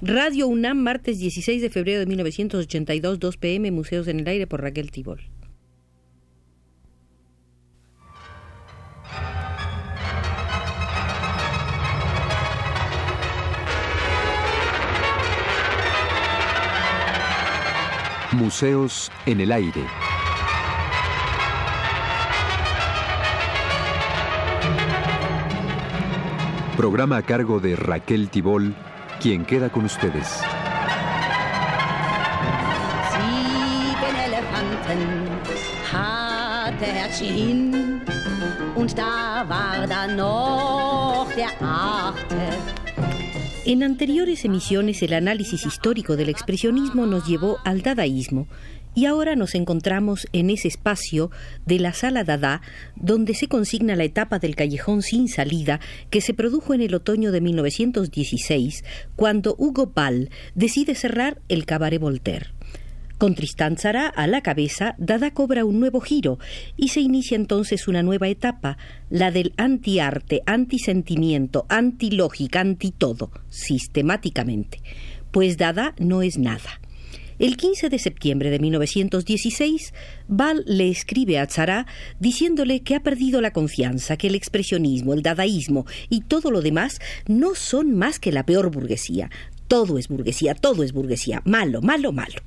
Radio UNAM, martes 16 de febrero de 1982, 2 pm, Museos en el Aire por Raquel Tibol. Museos en el Aire. Programa a cargo de Raquel Tibol quien queda con ustedes. Sieben Elefanten hatte Herzchen und da war dann noch der achte En anteriores emisiones el análisis histórico del expresionismo nos llevó al dadaísmo y ahora nos encontramos en ese espacio de la sala Dada, donde se consigna la etapa del callejón sin salida que se produjo en el otoño de 1916, cuando Hugo Ball decide cerrar el Cabaret Voltaire. Con Tristán Tzara a la cabeza, Dada cobra un nuevo giro y se inicia entonces una nueva etapa, la del antiarte, antisentimiento, antilógica, antitodo, sistemáticamente. Pues Dada no es nada. El 15 de septiembre de 1916, Ball le escribe a Tzara diciéndole que ha perdido la confianza, que el expresionismo, el dadaísmo y todo lo demás no son más que la peor burguesía. Todo es burguesía, todo es burguesía, malo, malo, malo.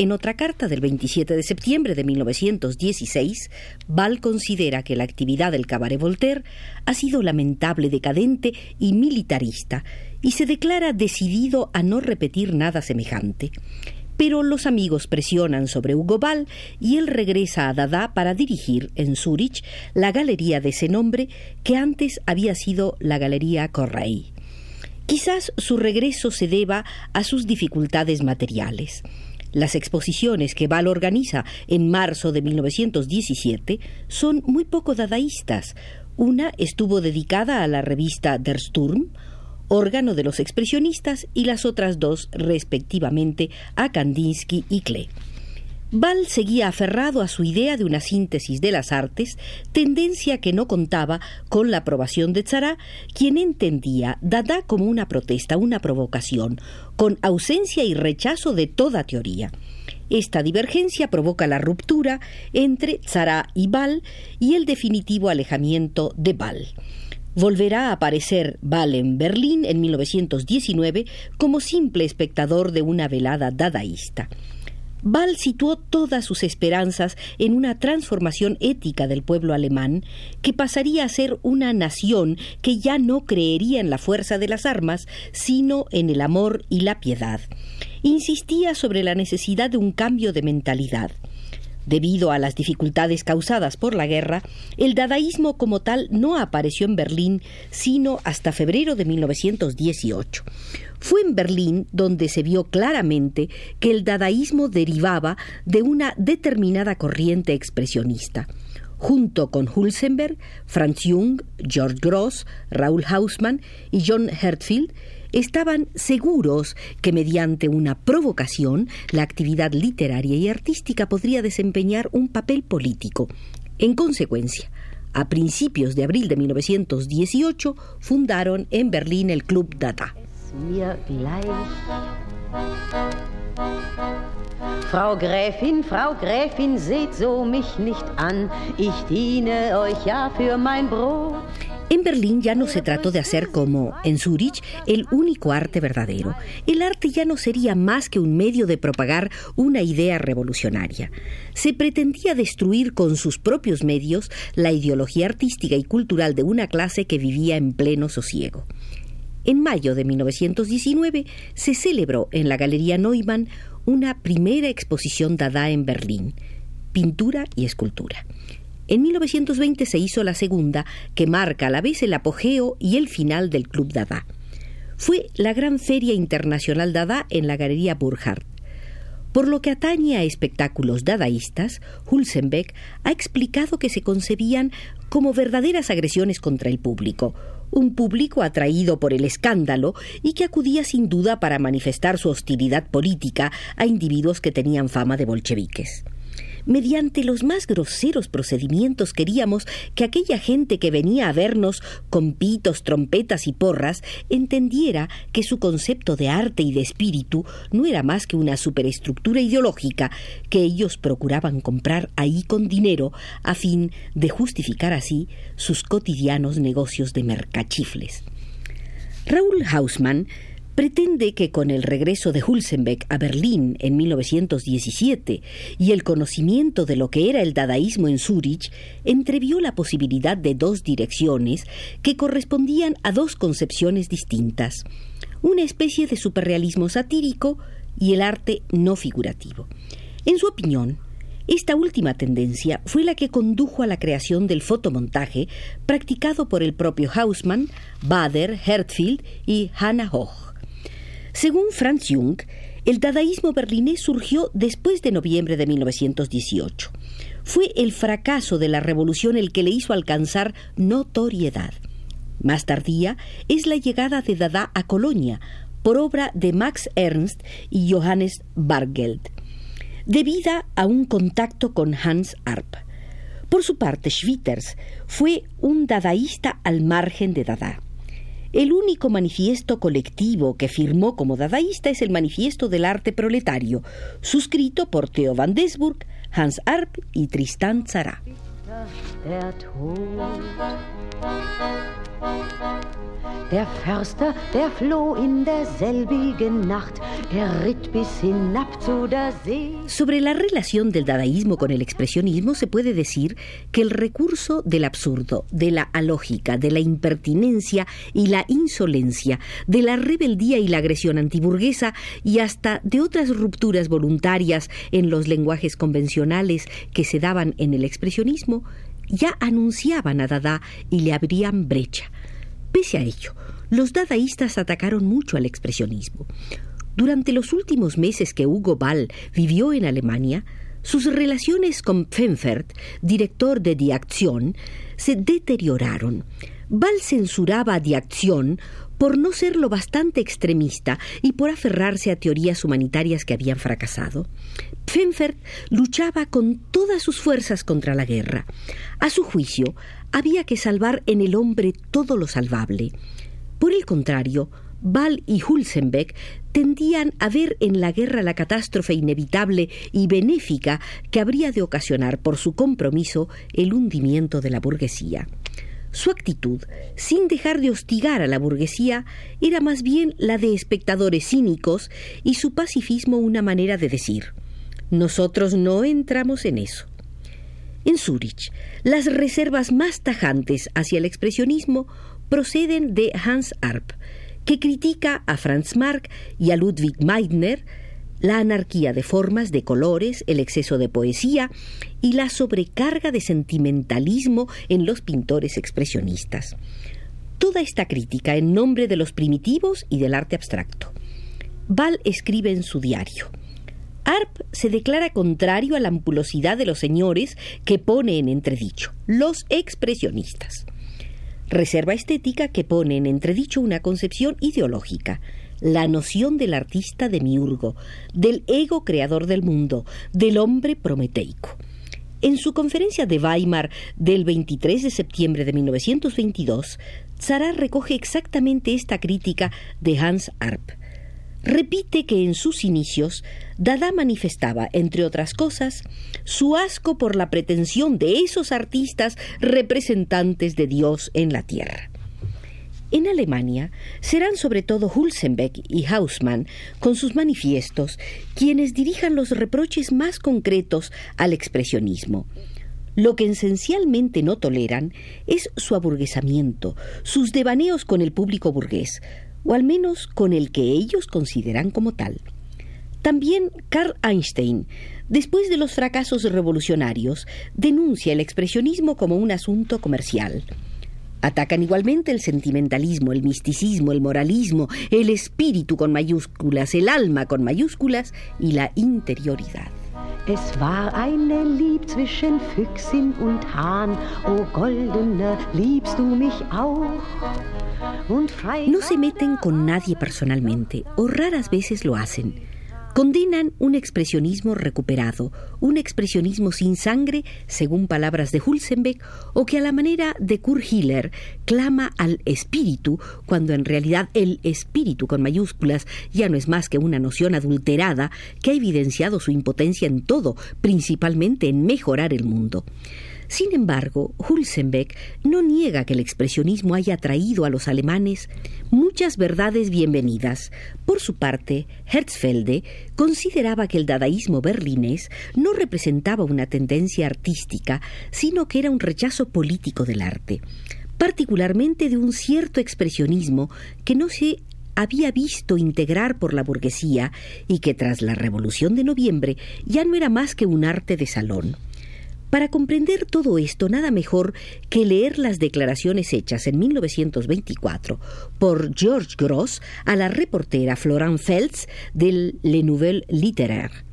En otra carta del 27 de septiembre de 1916, Ball considera que la actividad del Cabaret Voltaire ha sido lamentable, decadente y militarista, y se declara decidido a no repetir nada semejante. Pero los amigos presionan sobre Hugo Ball y él regresa a Dada para dirigir en Zúrich la galería de ese nombre que antes había sido la Galería Correy. Quizás su regreso se deba a sus dificultades materiales. Las exposiciones que Ball organiza en marzo de 1917 son muy poco dadaístas. Una estuvo dedicada a la revista Der Sturm, órgano de los expresionistas, y las otras dos, respectivamente, a Kandinsky y Klee. Ball seguía aferrado a su idea de una síntesis de las artes, tendencia que no contaba con la aprobación de Tzara, quien entendía Dada como una protesta, una provocación, con ausencia y rechazo de toda teoría. Esta divergencia provoca la ruptura entre Tzara y Ball y el definitivo alejamiento de Ball. Volverá a aparecer Ball en Berlín en 1919 como simple espectador de una velada dadaísta. Ball situó todas sus esperanzas en una transformación ética del pueblo alemán que pasaría a ser una nación que ya no creería en la fuerza de las armas, sino en el amor y la piedad. Insistía sobre la necesidad de un cambio de mentalidad. Debido a las dificultades causadas por la guerra, el dadaísmo como tal no apareció en Berlín sino hasta febrero de 1918. Fue en Berlín donde se vio claramente que el dadaísmo derivaba de una determinada corriente expresionista. Junto con Hulsenberg, Franz Jung, George Gross, Raúl Hausmann y John Hertfield, estaban seguros que mediante una provocación la actividad literaria y artística podría desempeñar un papel político. En consecuencia, a principios de abril de 1918 fundaron en Berlín el Club Dada. Frau Gräfin, Frau Gräfin, seht so mich nicht an, ich diene euch ja für mein Brot. En Berlín ya no se trató de hacer como en Zurich el único arte verdadero. El arte ya no sería más que un medio de propagar una idea revolucionaria. Se pretendía destruir con sus propios medios la ideología artística y cultural de una clase que vivía en pleno sosiego. En mayo de 1919 se celebró en la Galería Neumann una primera exposición dada en Berlín, pintura y escultura. En 1920 se hizo la segunda, que marca a la vez el apogeo y el final del Club Dada. Fue la gran feria internacional Dada en la Galería Burkhardt. Por lo que atañe a espectáculos dadaístas, Hulsenbeck ha explicado que se concebían como verdaderas agresiones contra el público, un público atraído por el escándalo y que acudía sin duda para manifestar su hostilidad política a individuos que tenían fama de bolcheviques. Mediante los más groseros procedimientos queríamos que aquella gente que venía a vernos con pitos, trompetas y porras entendiera que su concepto de arte y de espíritu no era más que una superestructura ideológica que ellos procuraban comprar ahí con dinero a fin de justificar así sus cotidianos negocios de mercachifles. Raúl Hausmann pretende que con el regreso de Hulsenbeck a Berlín en 1917 y el conocimiento de lo que era el dadaísmo en Zúrich, entrevió la posibilidad de dos direcciones que correspondían a dos concepciones distintas, una especie de superrealismo satírico y el arte no figurativo. En su opinión, esta última tendencia fue la que condujo a la creación del fotomontaje practicado por el propio Hausmann, Bader, Hertfield y Hannah Hoch. Según Franz Jung, el dadaísmo berlinés surgió después de noviembre de 1918. Fue el fracaso de la revolución el que le hizo alcanzar notoriedad. Más tardía es la llegada de Dada a Colonia, por obra de Max Ernst y Johannes Bargeld, debida a un contacto con Hans Arp. Por su parte, Schwitters fue un dadaísta al margen de Dada. El único manifiesto colectivo que firmó como dadaísta es el Manifiesto del Arte Proletario, suscrito por Theo van Desburg, Hans Arp y Tristan Tzara. Der Förster, der floh in derselbigen Nacht, er ritt bis See. Sobre la relación del dadaísmo con el expresionismo se puede decir que el recurso del absurdo, de la alógica, de la impertinencia y la insolencia, de la rebeldía y la agresión antiburguesa y hasta de otras rupturas voluntarias en los lenguajes convencionales que se daban en el expresionismo, ya anunciaban a Dada y le abrían brecha. Pese a ello, los dadaístas atacaron mucho al expresionismo. Durante los últimos meses que Hugo Ball vivió en Alemania, sus relaciones con Pfenfert, director de Die Aktion, se deterioraron. Ball censuraba a Die por no ser lo bastante extremista y por aferrarse a teorías humanitarias que habían fracasado. Pfenfert luchaba con todas sus fuerzas contra la guerra. A su juicio, había que salvar en el hombre todo lo salvable. Por el contrario, Ball y Hulsenbeck tendían a ver en la guerra la catástrofe inevitable y benéfica que habría de ocasionar por su compromiso el hundimiento de la burguesía. Su actitud, sin dejar de hostigar a la burguesía, era más bien la de espectadores cínicos y su pacifismo una manera de decir nosotros no entramos en eso. En Zúrich, las reservas más tajantes hacia el expresionismo proceden de Hans Arp, que critica a Franz Marc y a Ludwig Meidner la anarquía de formas, de colores, el exceso de poesía y la sobrecarga de sentimentalismo en los pintores expresionistas. Toda esta crítica en nombre de los primitivos y del arte abstracto. Ball escribe en su diario. Arp se declara contrario a la ampulosidad de los señores que pone en entredicho, los expresionistas. Reserva estética que pone en entredicho una concepción ideológica, la noción del artista demiurgo, del ego creador del mundo, del hombre prometeico. En su conferencia de Weimar del 23 de septiembre de 1922, Zara recoge exactamente esta crítica de Hans Arp. Repite que en sus inicios Dada manifestaba, entre otras cosas, su asco por la pretensión de esos artistas representantes de Dios en la tierra. En Alemania serán sobre todo Hulsenbeck y Hausmann, con sus manifiestos, quienes dirijan los reproches más concretos al expresionismo. Lo que esencialmente no toleran es su aburguesamiento, sus devaneos con el público burgués, o al menos con el que ellos consideran como tal. También Karl Einstein, después de los fracasos revolucionarios, denuncia el expresionismo como un asunto comercial. Atacan igualmente el sentimentalismo, el misticismo, el moralismo, el espíritu con mayúsculas, el alma con mayúsculas y la interioridad. Es war eine Lieb zwischen Füchsin und Hahn, oh goldene, liebst du mich auch? No se meten con nadie personalmente, o raras veces lo hacen. Condenan un expresionismo recuperado, un expresionismo sin sangre, según palabras de Hulsenbeck, o que a la manera de Kurt Hiller clama al espíritu, cuando en realidad el espíritu con mayúsculas ya no es más que una noción adulterada que ha evidenciado su impotencia en todo, principalmente en mejorar el mundo. Sin embargo, Hulsenbeck no niega que el expresionismo haya traído a los alemanes muchas verdades bienvenidas. Por su parte, Herzfelde consideraba que el dadaísmo berlinés no representaba una tendencia artística, sino que era un rechazo político del arte, particularmente de un cierto expresionismo que no se había visto integrar por la burguesía y que tras la Revolución de Noviembre ya no era más que un arte de salón. Para comprender todo esto, nada mejor que leer las declaraciones hechas en 1924 por George Gross a la reportera Florent Feltz del Le Nouvel Littéraire.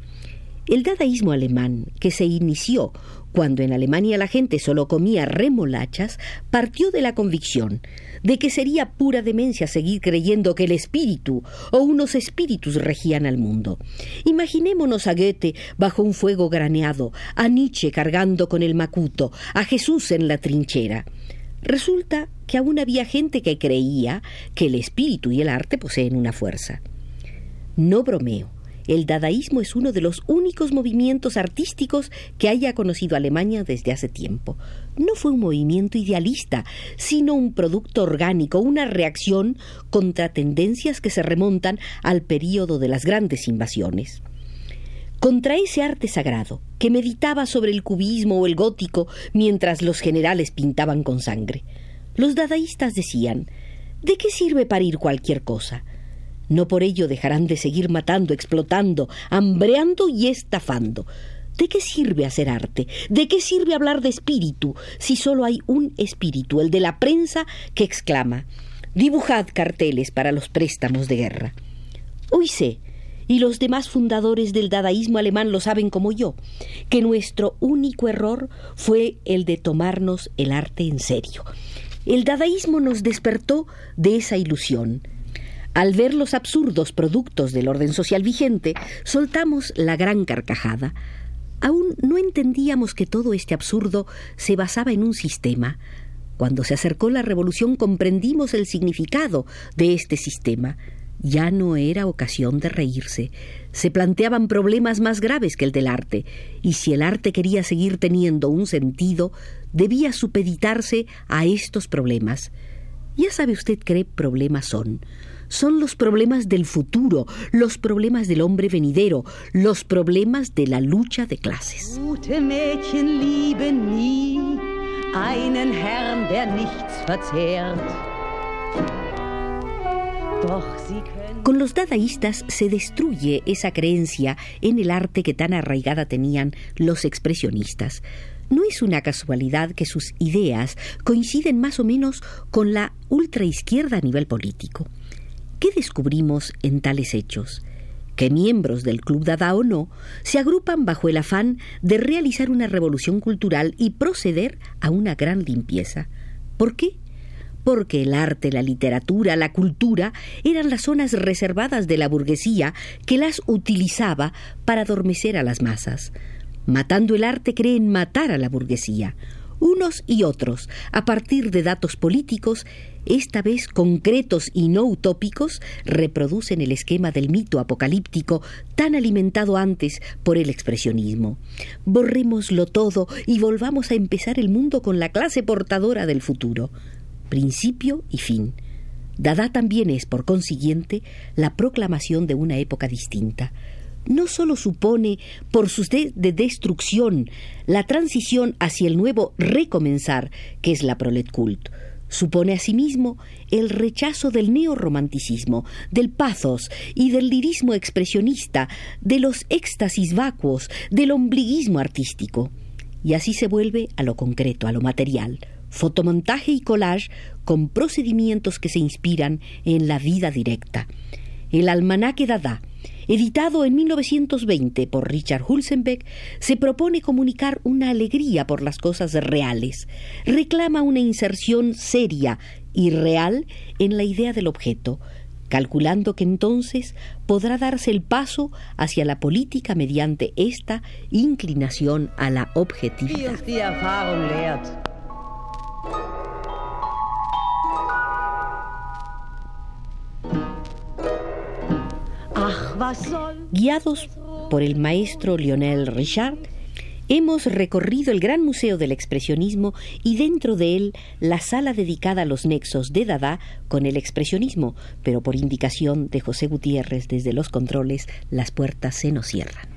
El dadaísmo alemán, que se inició cuando en Alemania la gente solo comía remolachas, partió de la convicción de que sería pura demencia seguir creyendo que el espíritu o unos espíritus regían al mundo. Imaginémonos a Goethe bajo un fuego graneado, a Nietzsche cargando con el macuto, a Jesús en la trinchera. Resulta que aún había gente que creía que el espíritu y el arte poseen una fuerza. No bromeo. El dadaísmo es uno de los únicos movimientos artísticos que haya conocido Alemania desde hace tiempo. No fue un movimiento idealista, sino un producto orgánico, una reacción contra tendencias que se remontan al período de las grandes invasiones. Contra ese arte sagrado, que meditaba sobre el cubismo o el gótico mientras los generales pintaban con sangre. Los dadaístas decían, ¿de qué sirve parir cualquier cosa? No por ello dejarán de seguir matando, explotando, hambreando y estafando. ¿De qué sirve hacer arte? ¿De qué sirve hablar de espíritu si solo hay un espíritu, el de la prensa, que exclama Dibujad carteles para los préstamos de guerra. Hoy sé, y los demás fundadores del dadaísmo alemán lo saben como yo, que nuestro único error fue el de tomarnos el arte en serio. El dadaísmo nos despertó de esa ilusión al ver los absurdos productos del orden social vigente, soltamos la gran carcajada. Aún no entendíamos que todo este absurdo se basaba en un sistema. Cuando se acercó la revolución comprendimos el significado de este sistema. Ya no era ocasión de reírse. Se planteaban problemas más graves que el del arte, y si el arte quería seguir teniendo un sentido, debía supeditarse a estos problemas. Ya sabe usted qué problemas son son los problemas del futuro, los problemas del hombre venidero, los problemas de la lucha de clases. Con los dadaístas se destruye esa creencia en el arte que tan arraigada tenían los expresionistas. No es una casualidad que sus ideas coinciden más o menos con la ultraizquierda a nivel político. ¿Qué descubrimos en tales hechos? que miembros del Club Dada o no se agrupan bajo el afán de realizar una revolución cultural y proceder a una gran limpieza. ¿Por qué? Porque el arte, la literatura, la cultura eran las zonas reservadas de la burguesía que las utilizaba para adormecer a las masas. Matando el arte creen matar a la burguesía. Unos y otros, a partir de datos políticos, esta vez concretos y no utópicos, reproducen el esquema del mito apocalíptico tan alimentado antes por el expresionismo. Borrémoslo todo y volvamos a empezar el mundo con la clase portadora del futuro. Principio y fin. Dada también es, por consiguiente, la proclamación de una época distinta no solo supone, por su de, de destrucción, la transición hacia el nuevo recomenzar, que es la prolet cult, Supone asimismo el rechazo del neorromanticismo, del pathos y del lirismo expresionista, de los éxtasis vacuos, del ombliguismo artístico. Y así se vuelve a lo concreto, a lo material, fotomontaje y collage con procedimientos que se inspiran en la vida directa. El almanaque Dada, editado en 1920 por Richard Hulsenbeck, se propone comunicar una alegría por las cosas reales, reclama una inserción seria y real en la idea del objeto, calculando que entonces podrá darse el paso hacia la política mediante esta inclinación a la objetividad. Guiados por el maestro Lionel Richard, hemos recorrido el gran museo del expresionismo y dentro de él la sala dedicada a los nexos de Dada con el expresionismo, pero por indicación de José Gutiérrez desde los controles las puertas se nos cierran.